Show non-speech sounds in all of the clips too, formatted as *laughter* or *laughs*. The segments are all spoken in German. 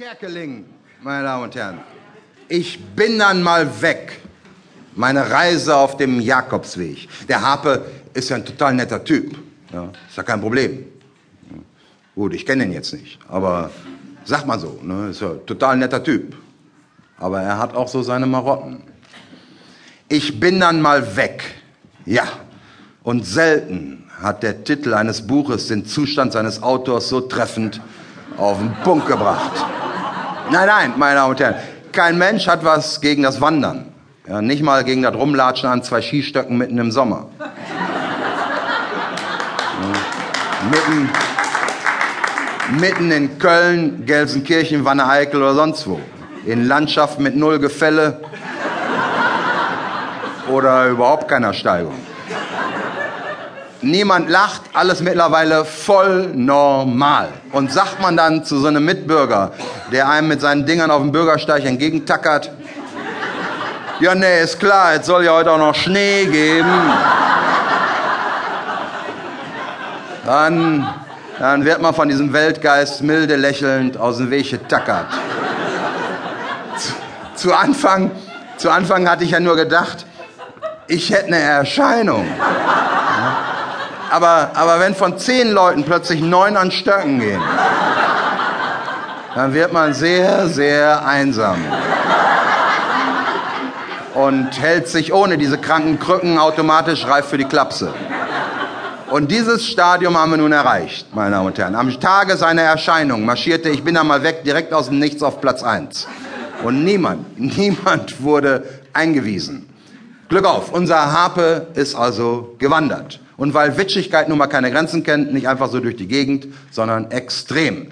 Kerkeling, meine Damen und Herren. Ich bin dann mal weg. Meine Reise auf dem Jakobsweg. Der Harpe ist ja ein total netter Typ. Ja, ist ja kein Problem. Gut, ich kenne ihn jetzt nicht, aber sag mal so, ne, ist ja ein total netter Typ. Aber er hat auch so seine Marotten. Ich bin dann mal weg. Ja. Und selten hat der Titel eines Buches den Zustand seines Autors so treffend auf den Punkt gebracht. Nein, nein, meine Damen und Herren, kein Mensch hat was gegen das Wandern. Ja, nicht mal gegen das Rumlatschen an zwei Skistöcken mitten im Sommer. Mitten, mitten in Köln, Gelsenkirchen, Wanne-Eickel oder sonst wo. In Landschaften mit null Gefälle oder überhaupt keiner Steigung. Niemand lacht, alles mittlerweile voll normal. Und sagt man dann zu so einem Mitbürger, der einem mit seinen Dingern auf dem Bürgersteig entgegentackert, ja, nee, ist klar, es soll ja heute auch noch Schnee geben. Dann, dann wird man von diesem Weltgeist milde lächelnd aus dem Weg getackert. Zu, zu, Anfang, zu Anfang hatte ich ja nur gedacht, ich hätte eine Erscheinung. Aber, aber wenn von zehn Leuten plötzlich neun an Stöcken gehen, dann wird man sehr, sehr einsam. Und hält sich ohne diese kranken Krücken automatisch reif für die Klapse. Und dieses Stadium haben wir nun erreicht, meine Damen und Herren. Am Tage seiner Erscheinung marschierte ich bin einmal weg, direkt aus dem Nichts auf Platz eins. Und niemand, *laughs* niemand wurde eingewiesen. Glück auf, unser Harpe ist also gewandert. Und weil Witschigkeit nun mal keine Grenzen kennt, nicht einfach so durch die Gegend, sondern extrem.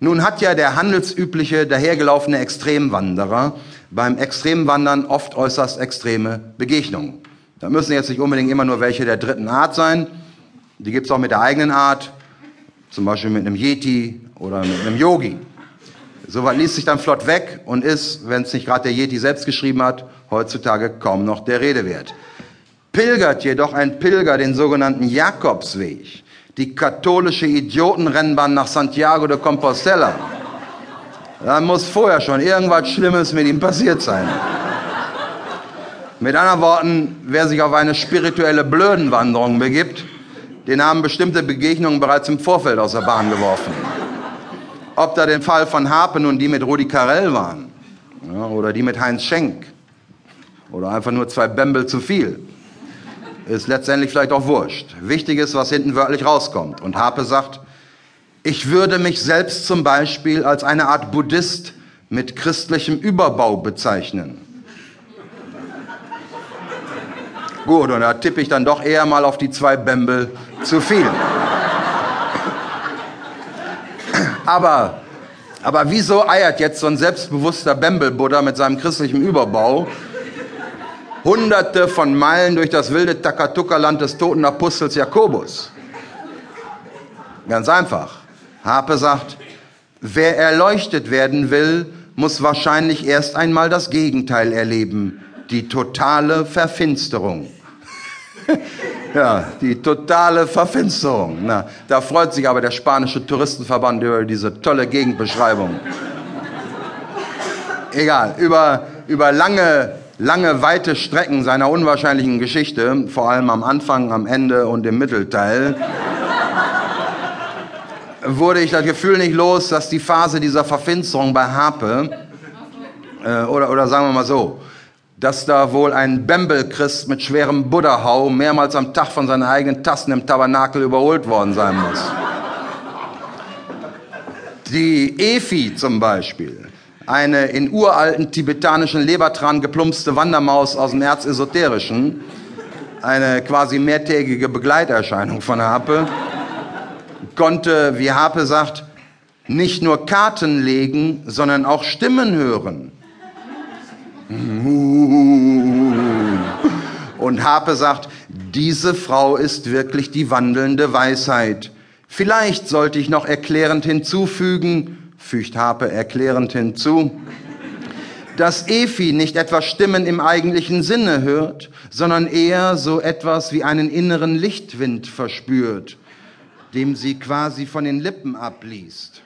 Nun hat ja der handelsübliche, dahergelaufene Extremwanderer beim Extremwandern oft äußerst extreme Begegnungen. Da müssen jetzt nicht unbedingt immer nur welche der dritten Art sein. Die gibt's auch mit der eigenen Art, zum Beispiel mit einem Yeti oder mit einem Yogi. Soweit liest sich dann flott weg und ist, wenn es nicht gerade der Yeti selbst geschrieben hat, heutzutage kaum noch der Rede wert. Pilgert jedoch ein Pilger den sogenannten Jakobsweg, die katholische Idiotenrennbahn nach Santiago de Compostela, dann muss vorher schon irgendwas Schlimmes mit ihm passiert sein. Mit anderen Worten, wer sich auf eine spirituelle Blödenwanderung begibt, den haben bestimmte Begegnungen bereits im Vorfeld aus der Bahn geworfen. Ob da den Fall von Harpen und die mit Rudi Carell waren, ja, oder die mit Heinz Schenk, oder einfach nur zwei Bämbel zu viel, ist letztendlich vielleicht auch wurscht. Wichtig ist, was hinten wörtlich rauskommt. Und Harpe sagt, ich würde mich selbst zum Beispiel als eine Art Buddhist mit christlichem Überbau bezeichnen. Gut, und da tippe ich dann doch eher mal auf die zwei Bämbel zu viel. Aber, aber wieso eiert jetzt so ein selbstbewusster Bämbel-Buddha mit seinem christlichen Überbau hunderte von Meilen durch das wilde Takatuka-Land des toten Apostels Jakobus? Ganz einfach. Harpe sagt, wer erleuchtet werden will, muss wahrscheinlich erst einmal das Gegenteil erleben, die totale Verfinsterung. *laughs* ja, die totale Verfinsterung. Na, da freut sich aber der spanische Touristenverband über diese tolle Gegenbeschreibung. Egal, über, über lange, lange, weite Strecken seiner unwahrscheinlichen Geschichte, vor allem am Anfang, am Ende und im Mittelteil, wurde ich das Gefühl nicht los, dass die Phase dieser Verfinsterung bei Harpe, äh, oder, oder sagen wir mal so, dass da wohl ein Bembel-Christ mit schwerem Buddha-Hau mehrmals am Tag von seinen eigenen Tassen im Tabernakel überholt worden sein muss. Die Efi zum Beispiel, eine in uralten tibetanischen Lebertran geplumpste Wandermaus aus dem Erzesoterischen, eine quasi mehrtägige Begleiterscheinung von Harpe, konnte, wie Harpe sagt, nicht nur Karten legen, sondern auch Stimmen hören. Und Harpe sagt, diese Frau ist wirklich die wandelnde Weisheit. Vielleicht sollte ich noch erklärend hinzufügen, fügt Harpe erklärend hinzu, dass Efi nicht etwa Stimmen im eigentlichen Sinne hört, sondern eher so etwas wie einen inneren Lichtwind verspürt dem sie quasi von den Lippen abliest.